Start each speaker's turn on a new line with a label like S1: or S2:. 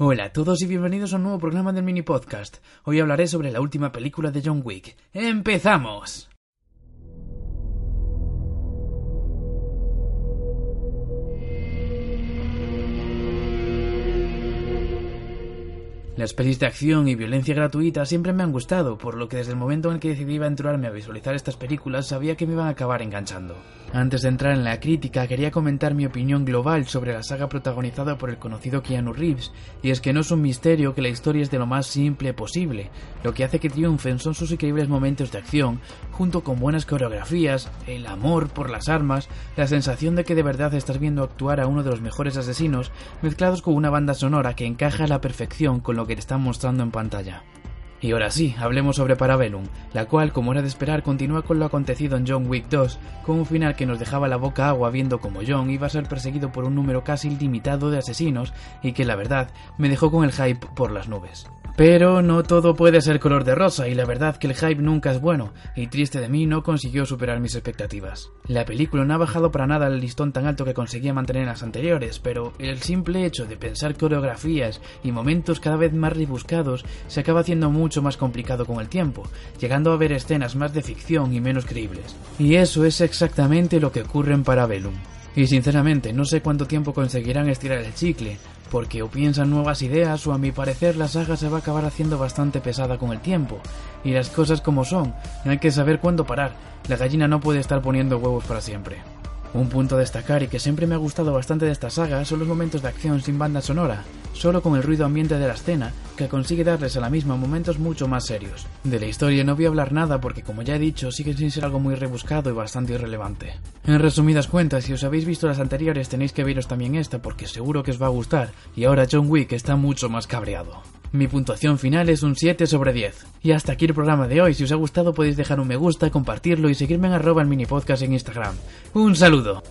S1: Hola a todos y bienvenidos a un nuevo programa del mini podcast. Hoy hablaré sobre la última película de John Wick. ¡Empezamos! Las pelis de acción y violencia gratuita siempre me han gustado, por lo que desde el momento en el que decidí aventurarme a visualizar estas películas sabía que me iban a acabar enganchando. Antes de entrar en la crítica, quería comentar mi opinión global sobre la saga protagonizada por el conocido Keanu Reeves, y es que no es un misterio que la historia es de lo más simple posible. Lo que hace que triunfen son sus increíbles momentos de acción, junto con buenas coreografías, el amor por las armas, la sensación de que de verdad estás viendo actuar a uno de los mejores asesinos, mezclados con una banda sonora que encaja a la perfección con lo que te están mostrando en pantalla. Y ahora sí, hablemos sobre Parabellum, la cual, como era de esperar, continúa con lo acontecido en John Wick 2, con un final que nos dejaba la boca agua viendo como John iba a ser perseguido por un número casi ilimitado de asesinos y que la verdad me dejó con el hype por las nubes. Pero no todo puede ser color de rosa y la verdad que el hype nunca es bueno, y triste de mí no consiguió superar mis expectativas. La película no ha bajado para nada el listón tan alto que conseguía mantener en las anteriores, pero el simple hecho de pensar coreografías y momentos cada vez más rebuscados se acaba haciendo mucho más complicado con el tiempo, llegando a ver escenas más de ficción y menos creíbles. Y eso es exactamente lo que ocurre en Parabellum. Y sinceramente no sé cuánto tiempo conseguirán estirar el chicle, porque o piensan nuevas ideas o a mi parecer la saga se va a acabar haciendo bastante pesada con el tiempo. Y las cosas como son, hay que saber cuándo parar. La gallina no puede estar poniendo huevos para siempre. Un punto a destacar y que siempre me ha gustado bastante de esta saga son los momentos de acción sin banda sonora, solo con el ruido ambiente de la escena, que consigue darles a la misma momentos mucho más serios. De la historia no voy a hablar nada porque como ya he dicho sigue sin ser algo muy rebuscado y bastante irrelevante. En resumidas cuentas, si os habéis visto las anteriores tenéis que veros también esta porque seguro que os va a gustar, y ahora John Wick está mucho más cabreado. Mi puntuación final es un 7 sobre 10. Y hasta aquí el programa de hoy. Si os ha gustado podéis dejar un me gusta, compartirlo y seguirme en arroba el mini podcast en Instagram. Un saludo.